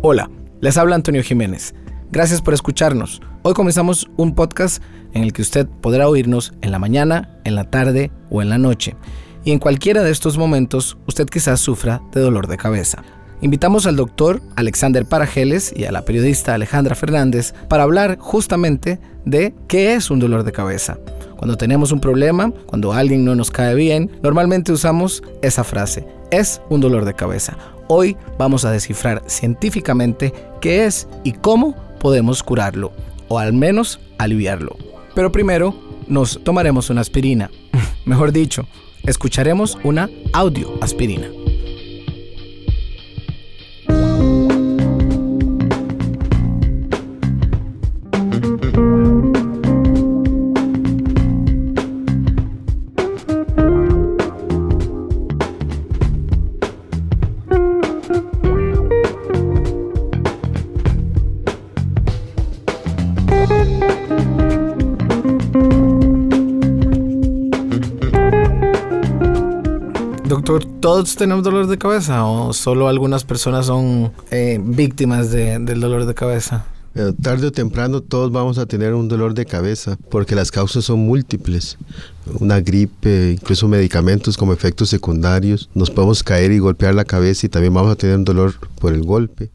Hola, les habla Antonio Jiménez. Gracias por escucharnos. Hoy comenzamos un podcast en el que usted podrá oírnos en la mañana, en la tarde o en la noche. Y en cualquiera de estos momentos usted quizás sufra de dolor de cabeza. Invitamos al doctor Alexander Parajeles y a la periodista Alejandra Fernández para hablar justamente de qué es un dolor de cabeza. Cuando tenemos un problema, cuando alguien no nos cae bien, normalmente usamos esa frase, es un dolor de cabeza. Hoy vamos a descifrar científicamente qué es y cómo podemos curarlo, o al menos aliviarlo. Pero primero nos tomaremos una aspirina. Mejor dicho, escucharemos una audio ¿todos tenemos dolor de cabeza o solo algunas personas son eh, víctimas de- del dolor de cabeza? Eh, tarde o temprano todos vamos a tener un dolor de cabeza porque las causas son múltiples. Una gripe, incluso medicamentos como efectos secundarios. Nos podemos caer y golpear la cabeza y también vamos a tener un dolor por el golpe.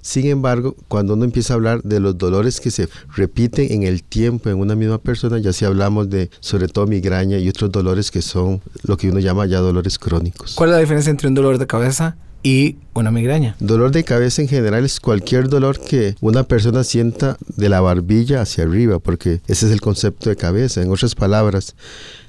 Sin embargo, cuando uno empieza a hablar de los dolores que se repiten en el tiempo en una misma persona, ya sí hablamos de sobre todo migraña y otros dolores que son lo que uno llama ya dolores crónicos. ¿Cuál es la diferencia entre un dolor de cabeza y una migraña? Dolor de cabeza en general es cualquier dolor que una persona sienta de la barbilla hacia arriba, porque ese es el concepto de cabeza. En otras palabras,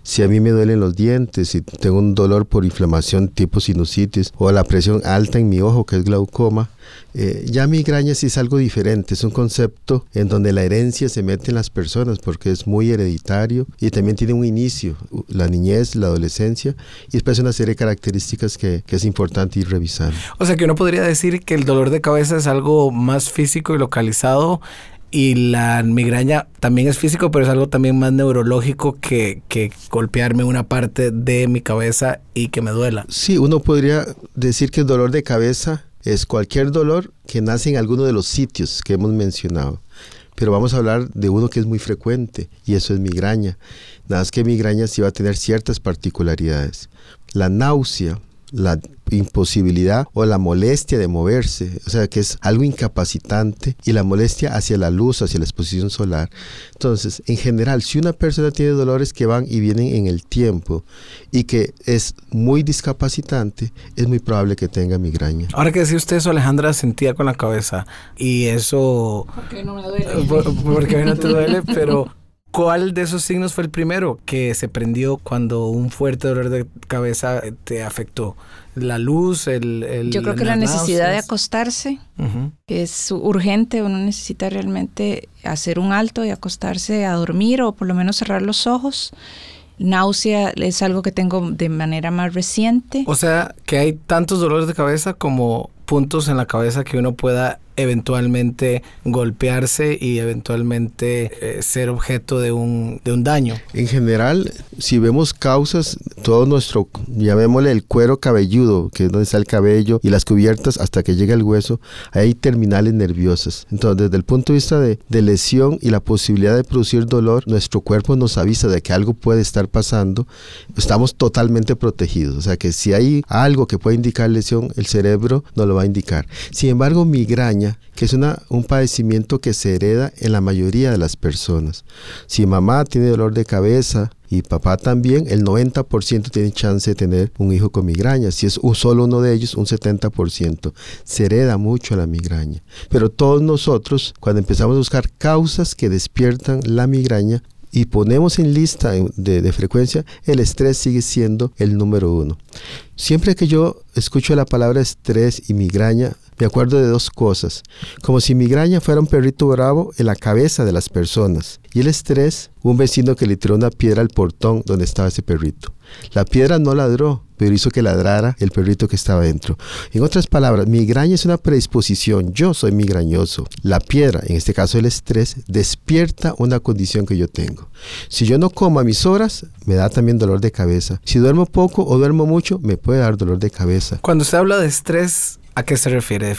si a mí me duelen los dientes, si tengo un dolor por inflamación tipo sinusitis o la presión alta en mi ojo, que es glaucoma, eh, ya migraña sí es algo diferente, es un concepto en donde la herencia se mete en las personas porque es muy hereditario y también tiene un inicio, la niñez, la adolescencia y después una serie de características que, que es importante ir revisando. O sea que uno podría decir que el dolor de cabeza es algo más físico y localizado y la migraña también es físico, pero es algo también más neurológico que, que golpearme una parte de mi cabeza y que me duela. Sí, uno podría decir que el dolor de cabeza es cualquier dolor que nace en alguno de los sitios que hemos mencionado. Pero vamos a hablar de uno que es muy frecuente y eso es migraña. Nada más que migraña sí va a tener ciertas particularidades. La náusea, la imposibilidad o la molestia de moverse, o sea que es algo incapacitante y la molestia hacia la luz, hacia la exposición solar. Entonces, en general, si una persona tiene dolores que van y vienen en el tiempo y que es muy discapacitante, es muy probable que tenga migraña. Ahora que decía usted eso, Alejandra sentía con la cabeza y eso... Porque no me duele. Por- Porque a mí no te duele, pero ¿cuál de esos signos fue el primero que se prendió cuando un fuerte dolor de cabeza te afectó? ¿La luz? El, el- Yo creo que la necesidad de acostarse es urgente, uno necesita realmente hacer un alto y acostarse a dormir o por lo menos cerrar los ojos. Náusea es algo que tengo de manera más reciente. O sea, que hay tantos dolores de cabeza como puntos en la cabeza que uno pueda eventualmente golpearse y eventualmente eh, ser objeto de un, de un daño. En general, si vemos causas, todo nuestro, llamémosle el cuero cabelludo, que es donde está el cabello, y las cubiertas hasta que llega el hueso, hay terminales nerviosas. Entonces, desde el punto de vista de, de lesión y la posibilidad de producir dolor, nuestro cuerpo nos avisa de que algo puede estar pasando, estamos totalmente protegidos. O sea que si hay algo que puede indicar lesión, el cerebro nos lo va a indicar. Sin embargo, migraña, que es un padecimiento que se hereda en la mayoría de las personas. Si mamá tiene dolor de cabeza y papá también, el 90% tiene chance de tener un hijo con migraña. Si es un, solo uno de ellos, un 70%. Se hereda mucho la migraña. Pero todos nosotros, cuando empezamos a buscar causas que despiertan la migraña, y ponemos en lista de, frecuencia, el estrés sigue siendo el número uno. Siempre que yo escucho la palabra estrés y migraña, me acuerdo de dos cosas. Como si migraña fuera un perrito bravo en la cabeza de las personas. Y el estrés, un vecino que le tiró una piedra al portón donde estaba ese perrito. La piedra no ladró, pero hizo que ladrara el perrito que estaba dentro. En otras palabras, migraña es una predisposición. Yo soy migrañoso. La piedra, en este caso el estrés, despierta una condición que yo tengo. Si yo no como a mis horas, me da también dolor de cabeza. Si duermo poco o duermo mucho, me puede dar dolor de cabeza. Cuando usted habla de estrés, ¿A qué se refiere?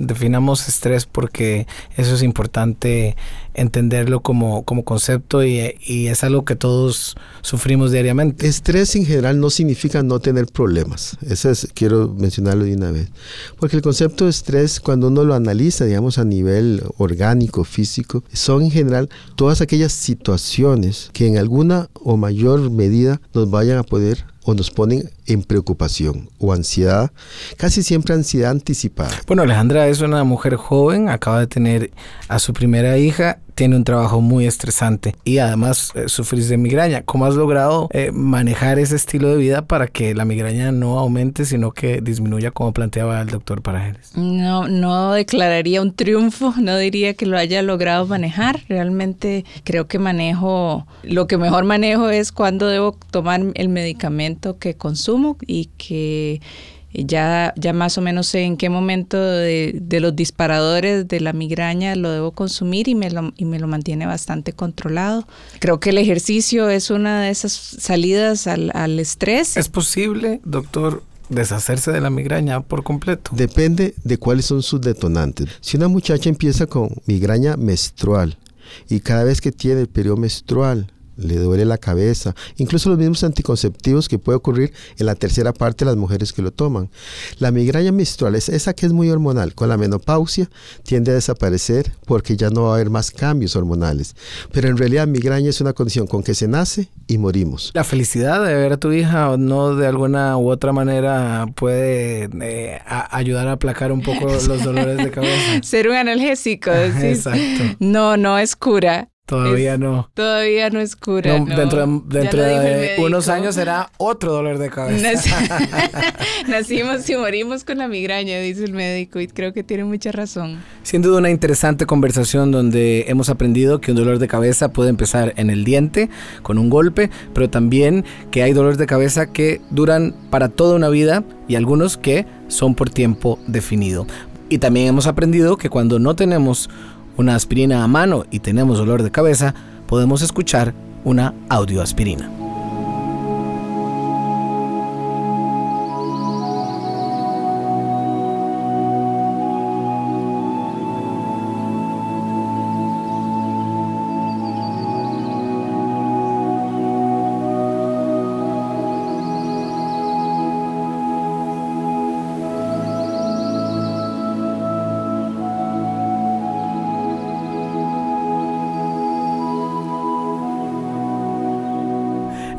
definamos estrés porque eso es importante entenderlo como, como concepto y, y, es algo que todos sufrimos diariamente. Estrés en general no significa no tener problemas. Eso es, quiero mencionarlo de una vez. Porque el concepto de estrés, cuando uno lo analiza, digamos, a nivel orgánico, físico, son en general todas aquellas situaciones que en alguna o mayor medida nos vayan a poder o nos ponen en preocupación o ansiedad, casi siempre ansiedad anticipada. Bueno, Alejandra es una mujer joven, acaba de tener a su primera hija tiene un trabajo muy estresante y además eh, sufrís de migraña. ¿Cómo has logrado eh, manejar ese estilo de vida para que la migraña no aumente, sino que disminuya como planteaba el doctor Parajeres? No, no declararía un triunfo, no diría que lo haya logrado manejar. Realmente creo que manejo, lo que mejor manejo es cuando debo tomar el medicamento que consumo y que ya, ya más o menos sé en qué momento de, los disparadores de la migraña lo debo consumir y me lo, y me lo mantiene bastante controlado. Creo que el ejercicio es una de esas salidas al, al estrés. ¿Es posible, doctor, deshacerse de la migraña por completo? Depende de cuáles son sus detonantes. Si una muchacha empieza con migraña menstrual y cada vez que tiene el periodo menstrual le duele la cabeza, incluso los mismos anticonceptivos que puede ocurrir en la tercera parte de las mujeres que lo toman. La migraña menstrual es esa que es muy hormonal, con la menopausia tiende a desaparecer porque ya no va a haber más cambios hormonales. Pero en realidad migraña es una condición con que se nace y morimos. La felicidad de ver a tu hija o no de alguna u otra manera puede eh, ayudar a aplacar un poco los dolores de cabeza. Ser un analgésico, Exacto. No, no es cura. Todavía no. Todavía no es cura. Dentro, dentro de unos años será otro dolor de cabeza. Nacimos y morimos con la migraña, dice el médico, y creo que tiene mucha razón. Sin duda una interesante conversación donde hemos aprendido que un dolor de cabeza puede empezar en el diente, con un golpe, pero también que hay dolores de cabeza que duran para toda una vida y algunos que son por tiempo definido. Y también hemos aprendido que cuando no tenemos una aspirina a mano y tenemos dolor de cabeza, podemos escuchar una audioaspirina.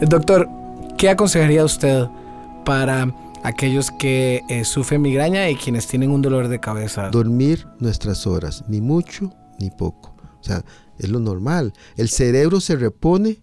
Doctor, ¿qué aconsejaría usted para aquellos que eh, sufren migraña y quienes tienen un dolor de cabeza? Dormir nuestras horas, ni mucho ni poco. O sea, es lo normal. El cerebro se repone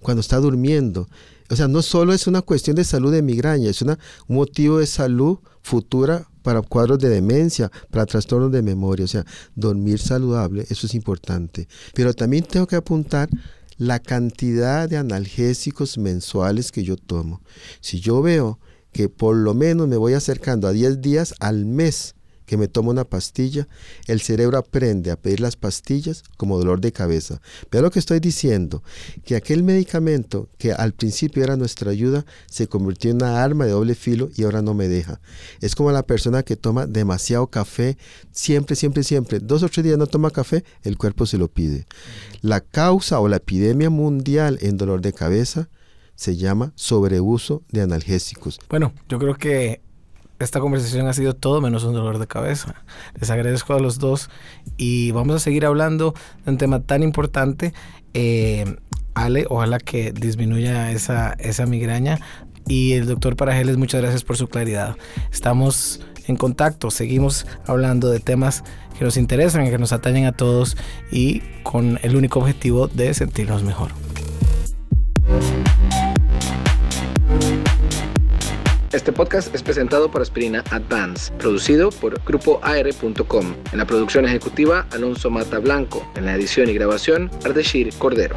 cuando está durmiendo. O sea, no solo es una cuestión de salud de migraña, es un motivo de salud futura para cuadros de demencia, para trastornos de memoria. O sea, dormir saludable, eso es importante. Pero también tengo que apuntar la cantidad de analgésicos mensuales que yo tomo. Si yo veo que por lo menos me voy acercando a 10 días al mes que me tomo una pastilla, el cerebro aprende a pedir las pastillas como dolor de cabeza. Vea lo que estoy diciendo, que aquel medicamento que al principio era nuestra ayuda se convirtió en una arma de doble filo y ahora no me deja. Es como la persona que toma demasiado café, siempre, siempre, siempre, dos o tres días no toma café, el cuerpo se lo pide. La causa o la epidemia mundial en dolor de cabeza se llama sobreuso de analgésicos. Bueno, yo creo que esta conversación ha sido todo menos un dolor de cabeza. Les agradezco a los dos y vamos a seguir hablando de un tema tan importante. Eh, Ale, ojalá que disminuya esa, esa migraña. Y el doctor Parajeles, muchas gracias por su claridad. Estamos en contacto, seguimos hablando de temas que nos interesan, que nos atañen a todos y con el único objetivo de sentirnos mejor. Este podcast es presentado por Aspirina Advance, producido por grupoar.com. En la producción ejecutiva, Alonso Mata Blanco. En la edición y grabación, Ardeshir Cordero.